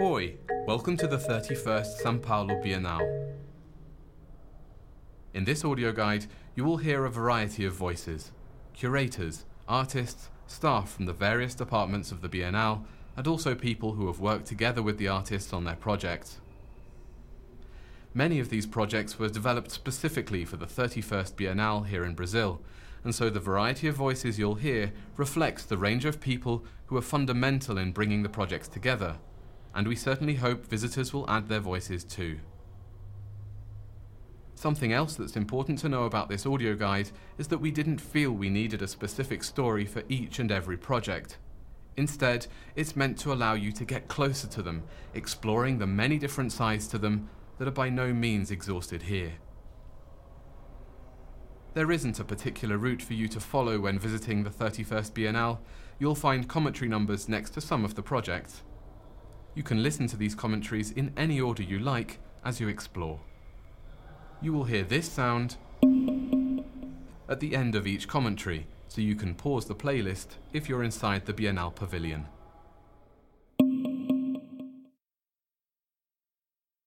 Oi, welcome to the 31st Sao Paulo Bienal. In this audio guide, you will hear a variety of voices curators, artists, staff from the various departments of the Biennale, and also people who have worked together with the artists on their projects. Many of these projects were developed specifically for the 31st Biennale here in Brazil, and so the variety of voices you'll hear reflects the range of people who are fundamental in bringing the projects together, and we certainly hope visitors will add their voices too. Something else that's important to know about this audio guide is that we didn't feel we needed a specific story for each and every project. Instead, it's meant to allow you to get closer to them, exploring the many different sides to them that are by no means exhausted here. There isn't a particular route for you to follow when visiting the 31st Biennale. You'll find commentary numbers next to some of the projects. You can listen to these commentaries in any order you like as you explore you will hear this sound at the end of each commentary, so you can pause the playlist if you're inside the Biennale Pavilion.